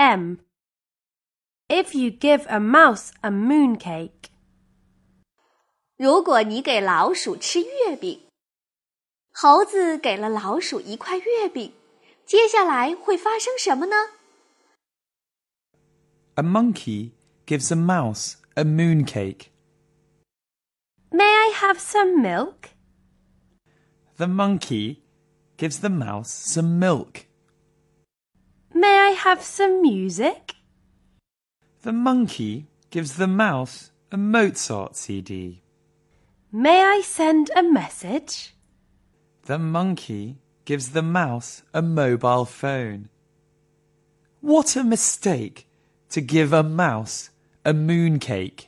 M. If you give a mouse a mooncake, 如果你给老鼠吃月饼，猴子给了老鼠一块月饼，接下来会发生什么呢？ A monkey gives a mouse a mooncake. may I have some milk? The monkey gives the mouse some milk. I have some music? The monkey gives the mouse a Mozart CD. May I send a message? The monkey gives the mouse a mobile phone. What a mistake to give a mouse a mooncake.